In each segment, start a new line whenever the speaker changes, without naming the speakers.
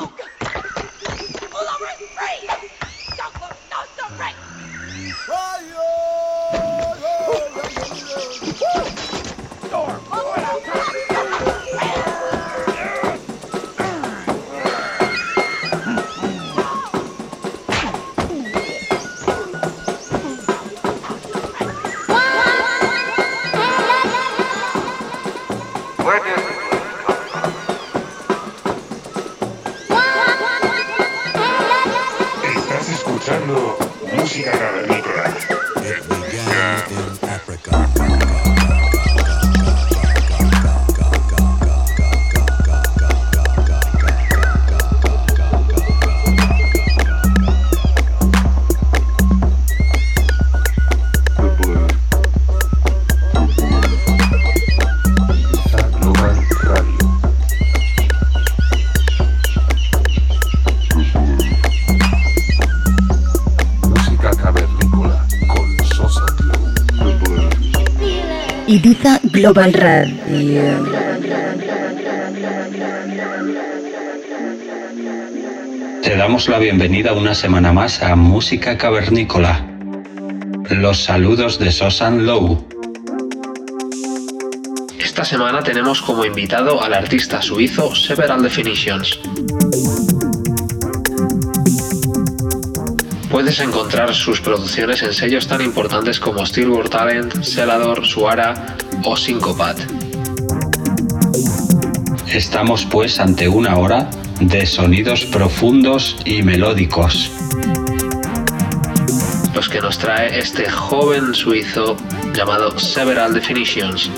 Oh, Pull over, free! Don't look, no, stop, right! Fire! Global Radio.
Te damos la bienvenida una semana más a Música Cavernícola. Los saludos de Sosan Low.
Esta semana tenemos como invitado al artista suizo Several Definitions. Puedes encontrar sus producciones en sellos tan importantes como Steelboard Talent, Celador, Suara o Syncopat.
Estamos pues ante una hora de sonidos profundos y melódicos.
Los que nos trae este joven suizo llamado Several Definitions.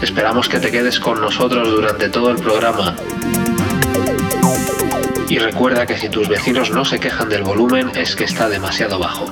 Esperamos que te quedes con nosotros durante todo el programa. Y recuerda que si tus vecinos no se quejan del volumen es que está demasiado bajo.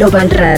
Global Radio.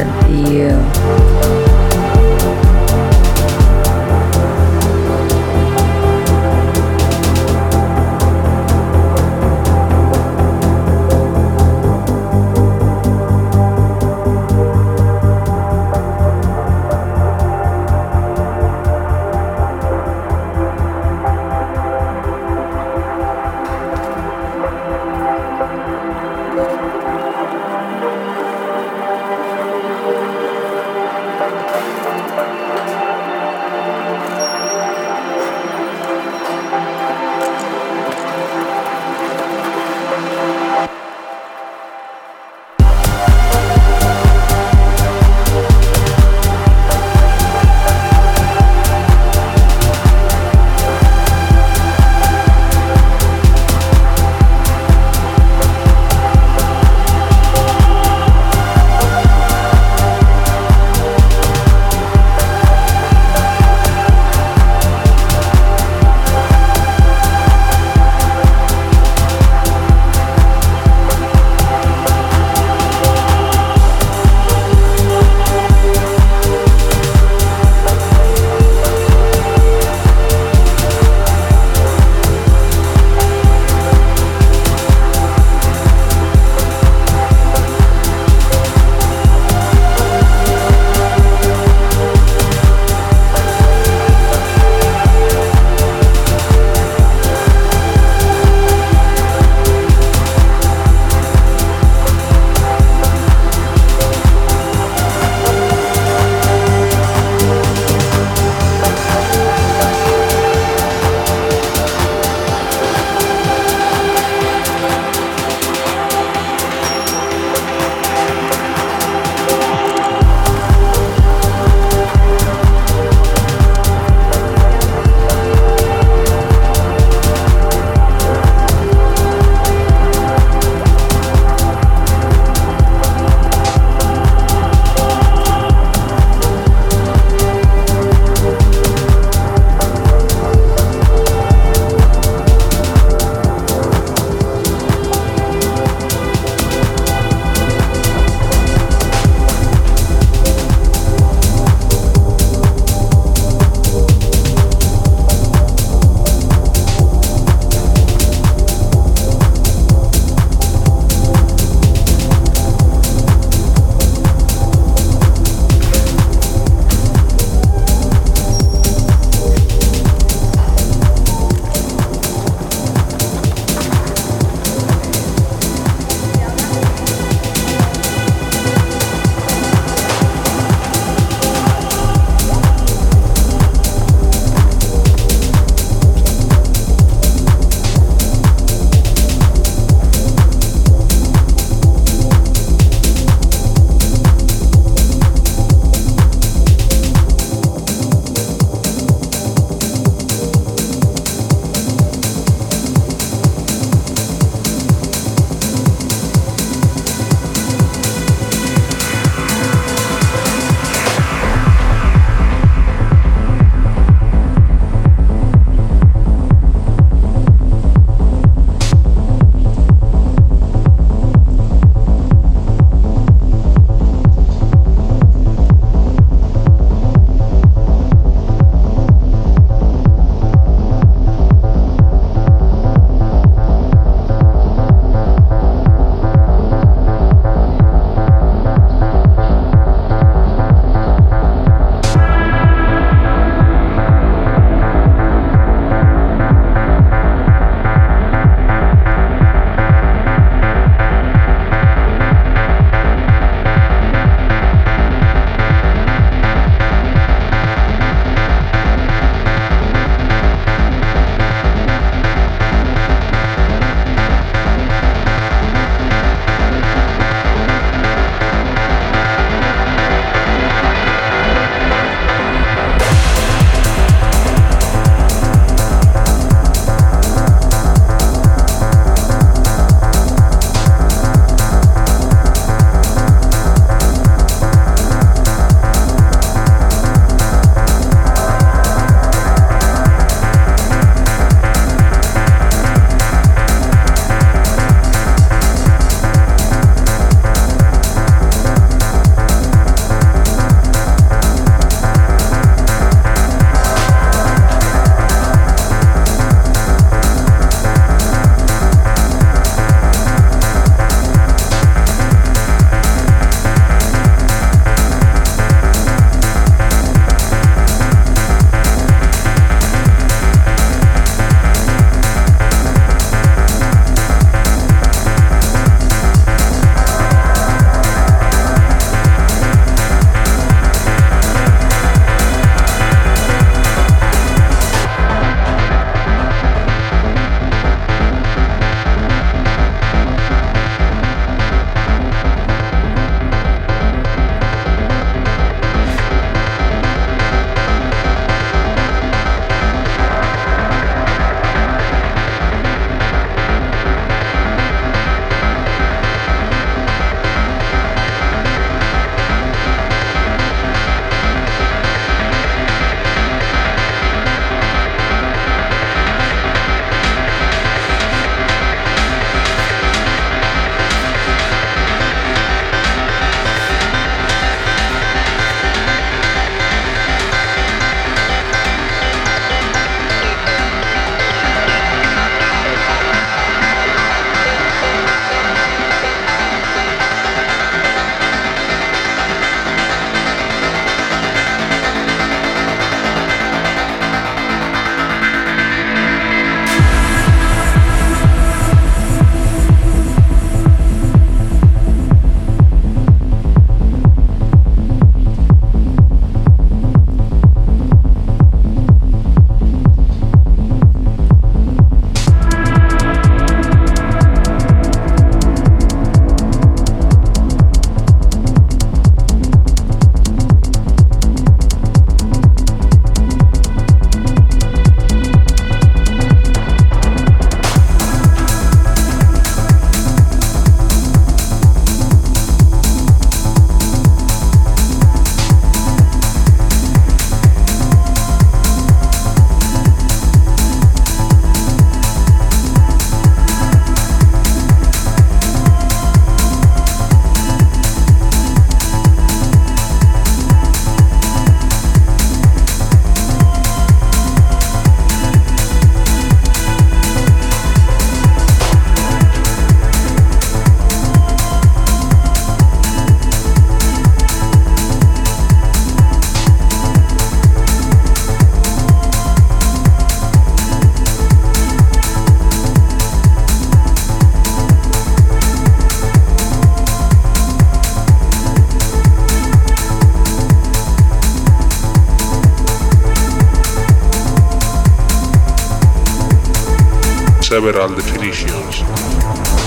Several definitions.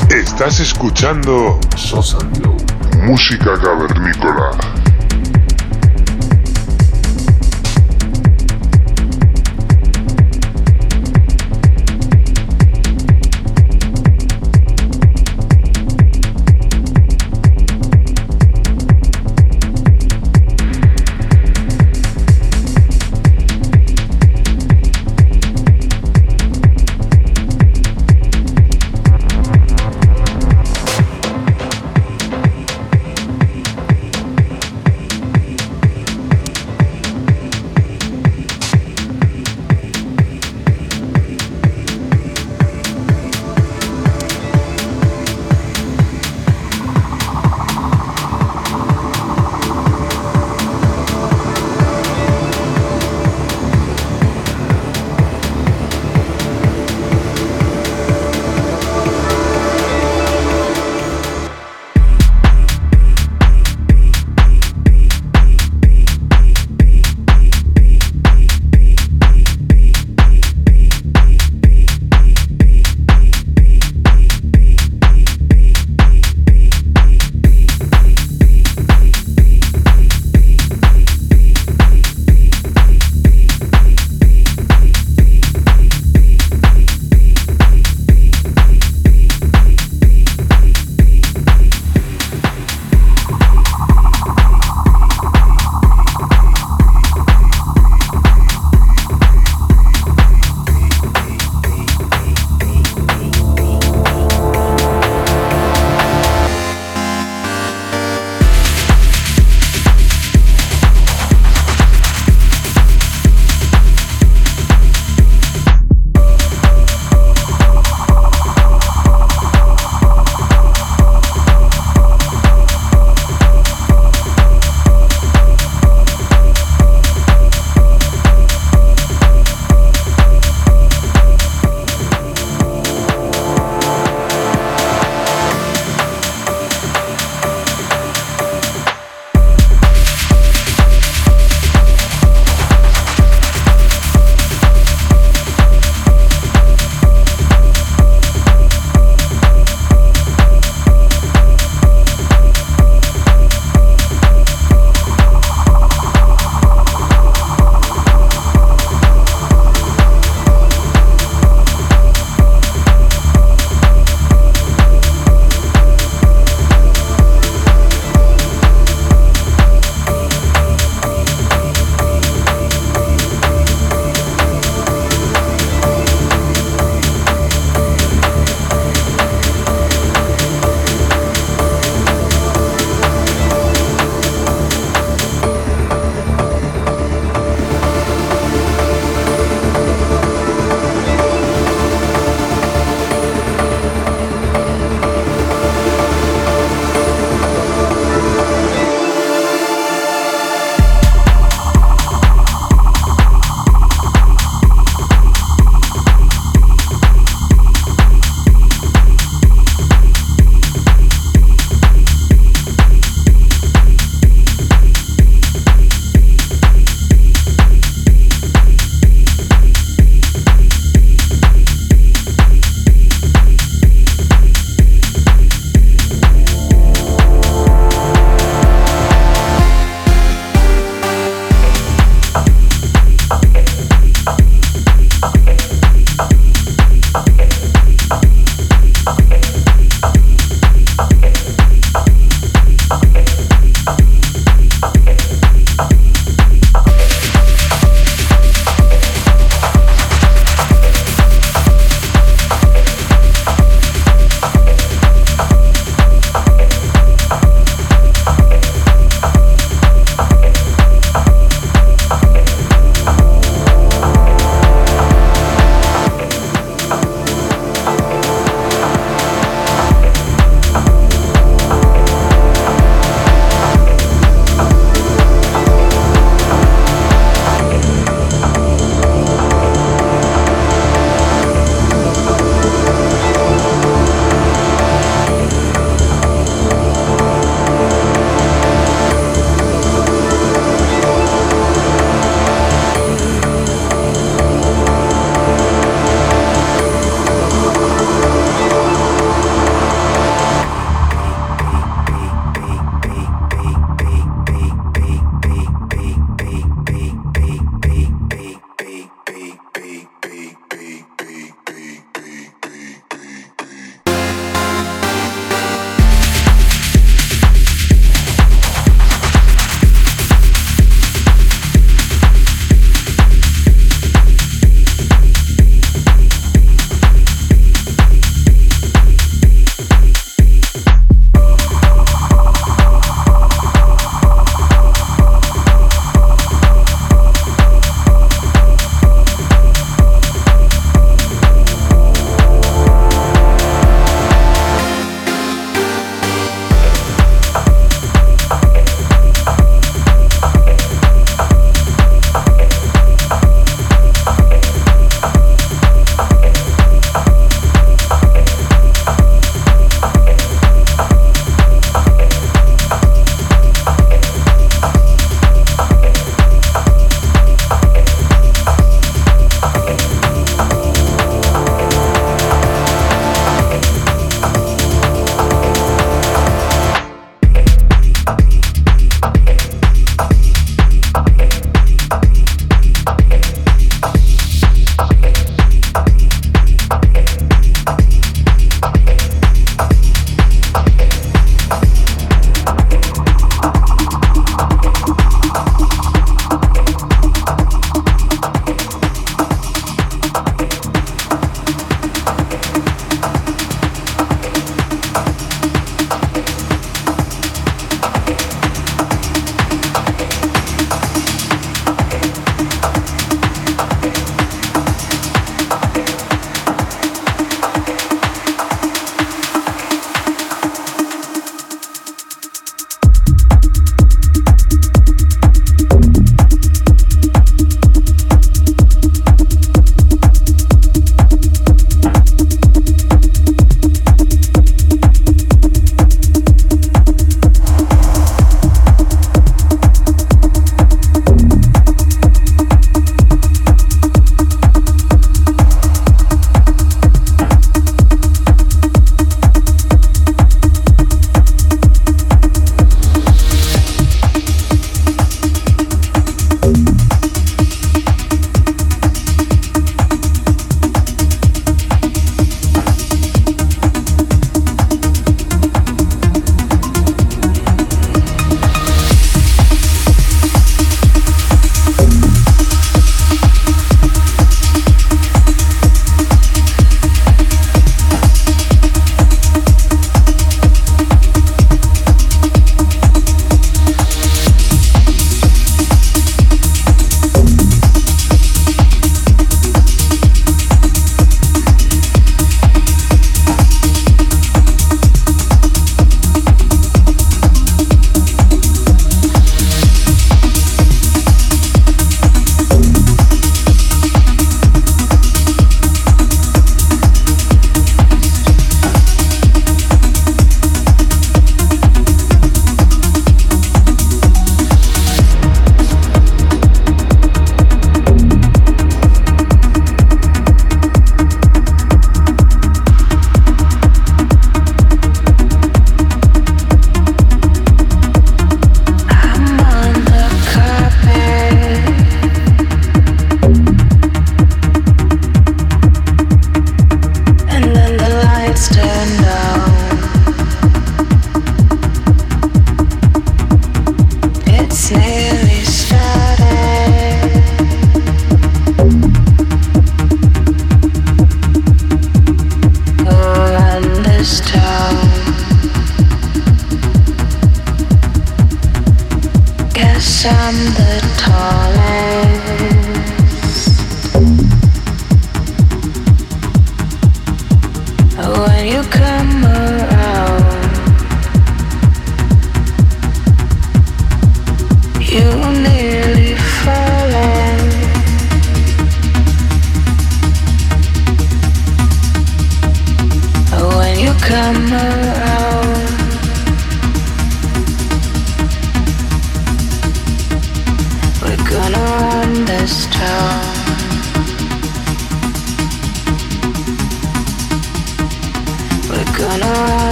Estás escuchando Música cavernícola.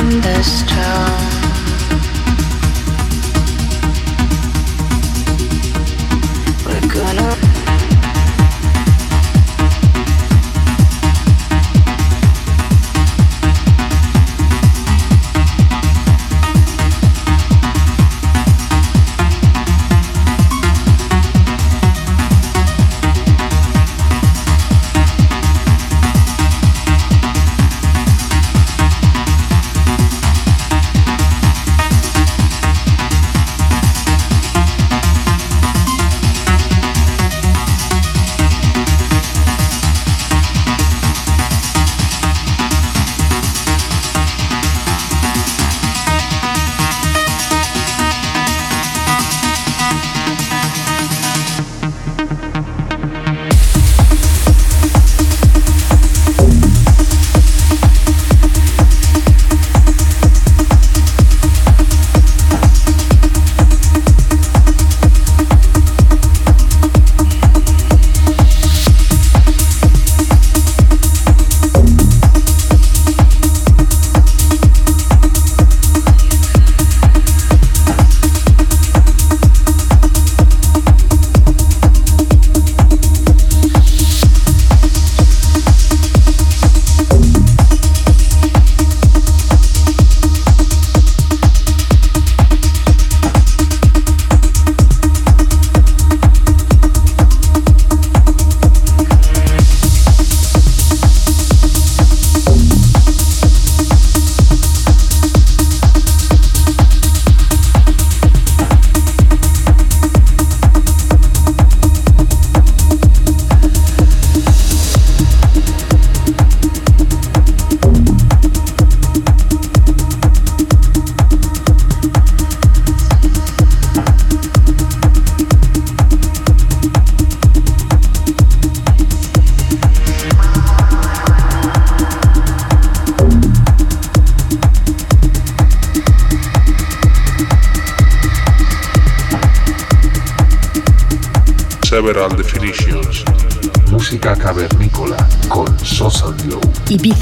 Several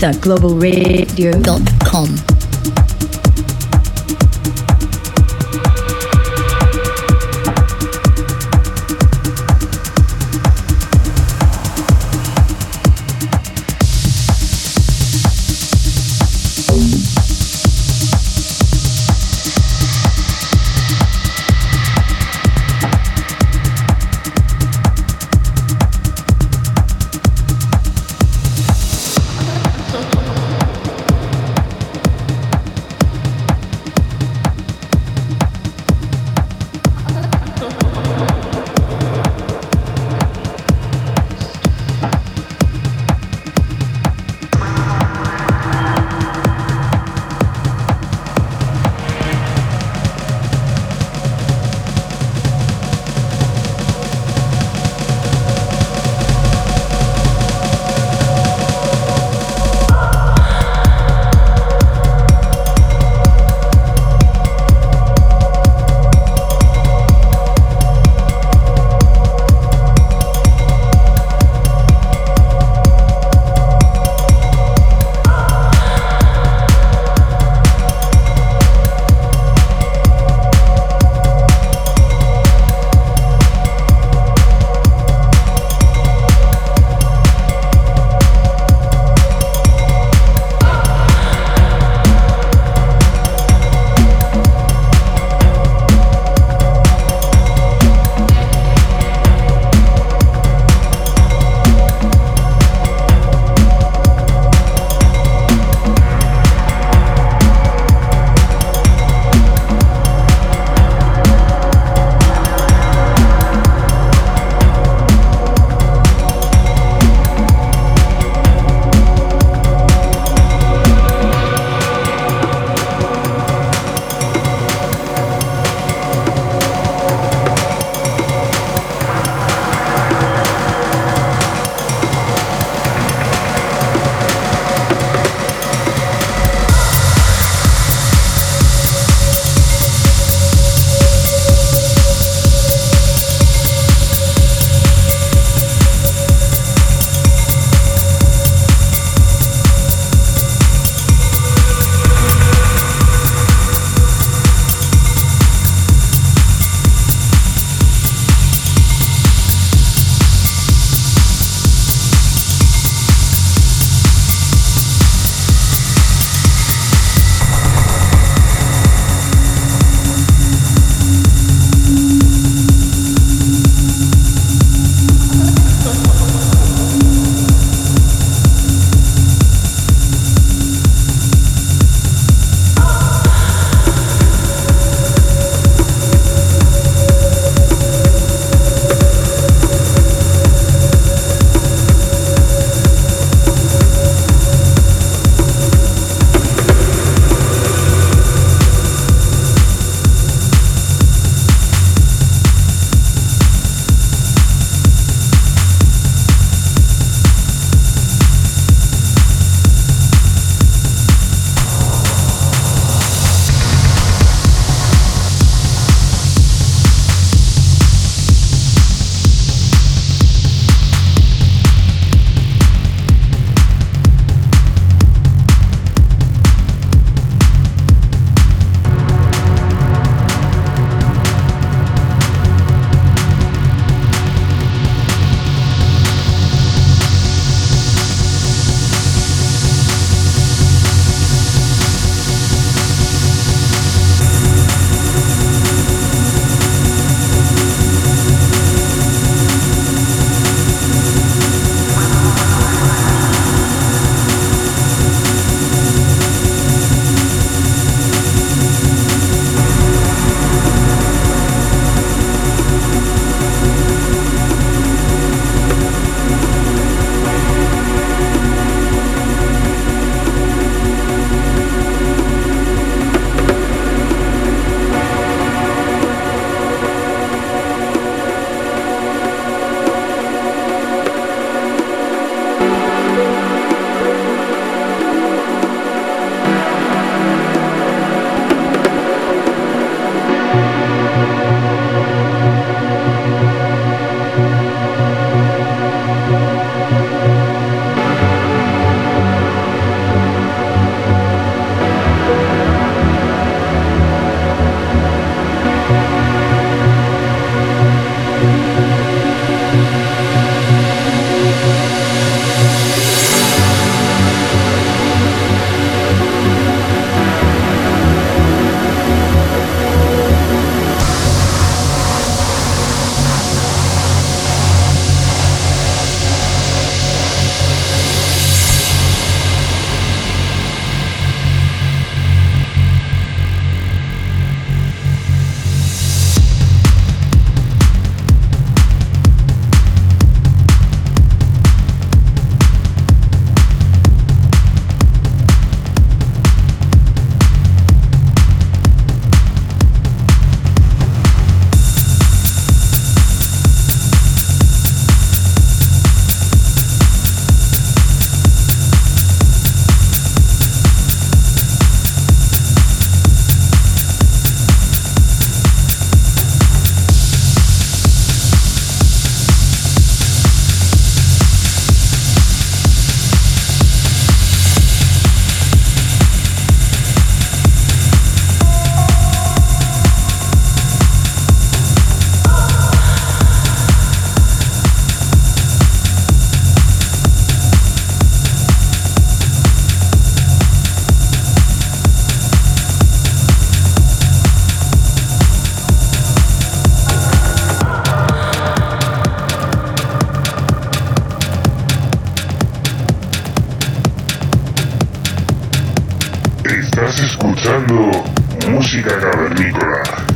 Globalradio.com. música cavernícola.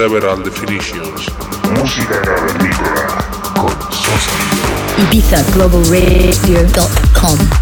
Several definitions.
Música cavernícola con Sosa.
IbizaGlobalRadio.com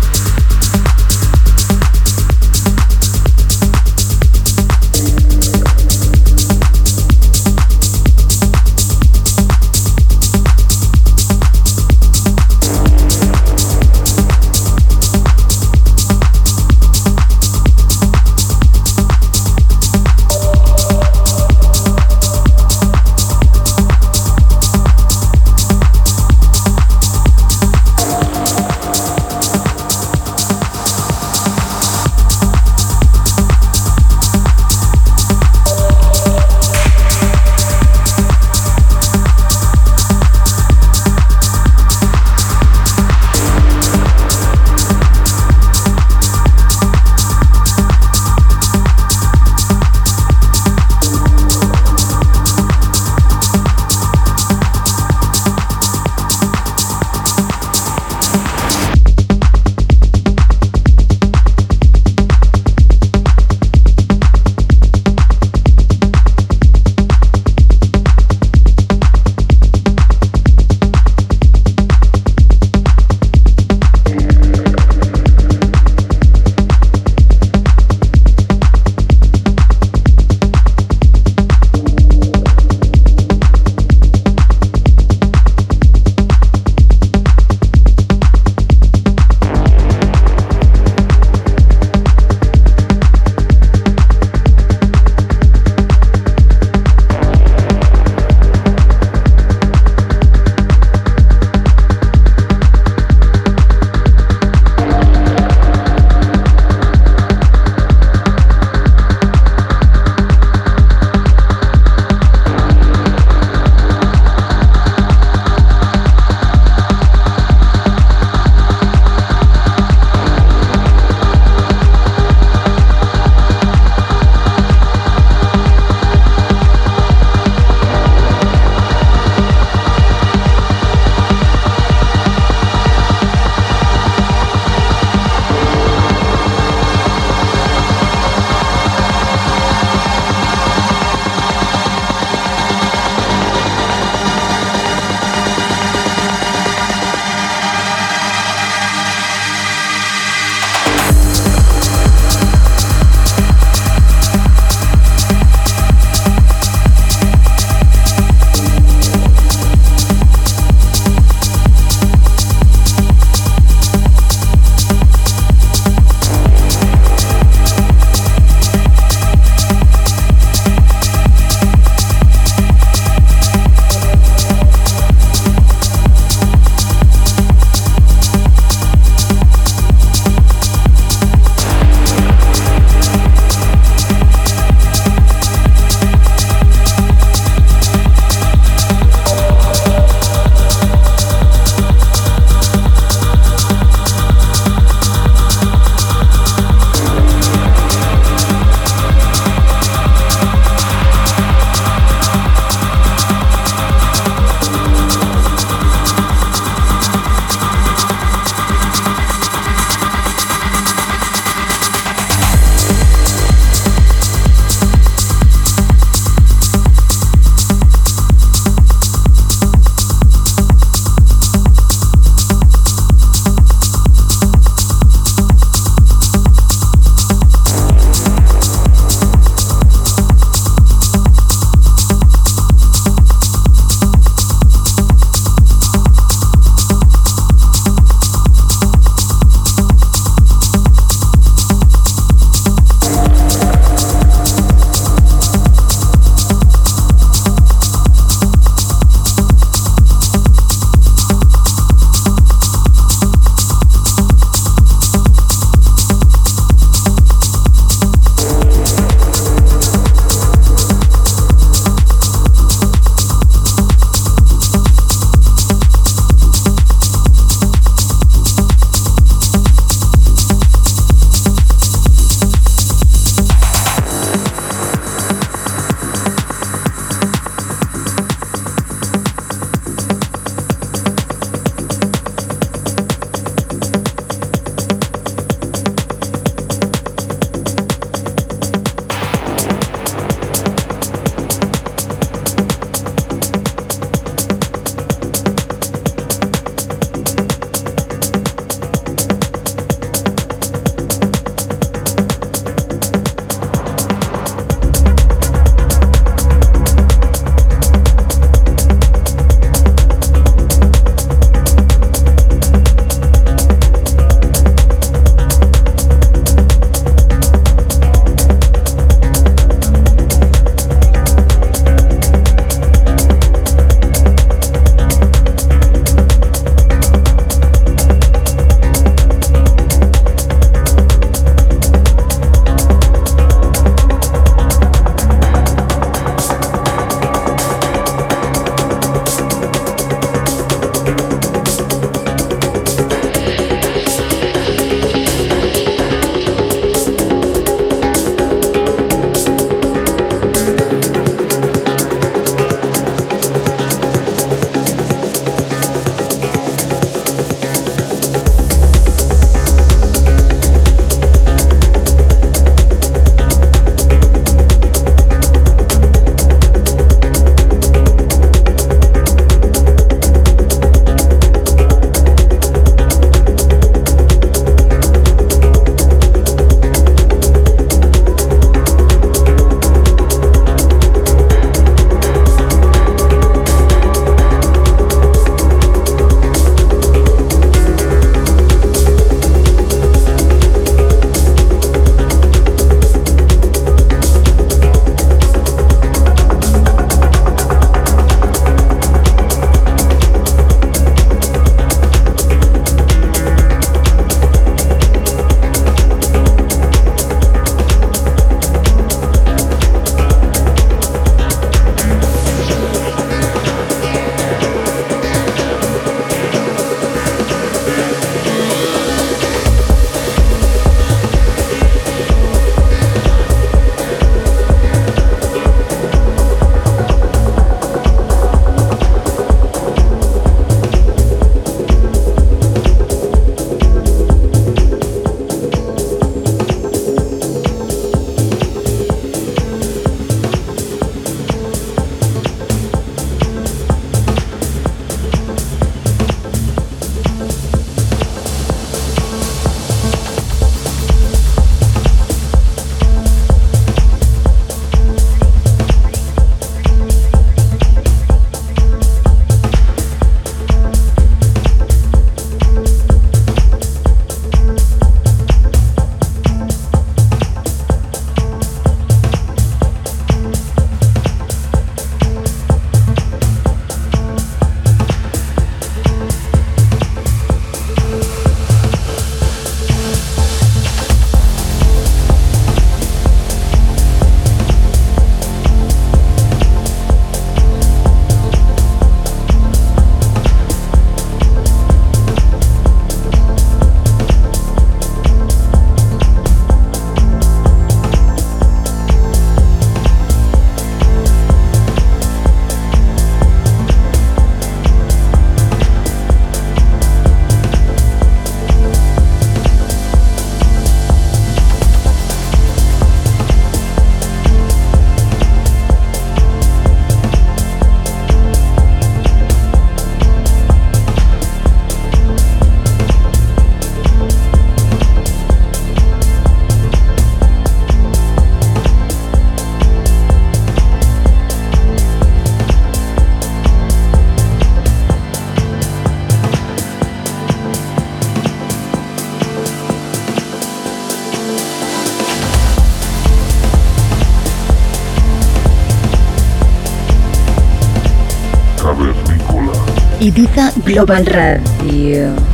Global Radio.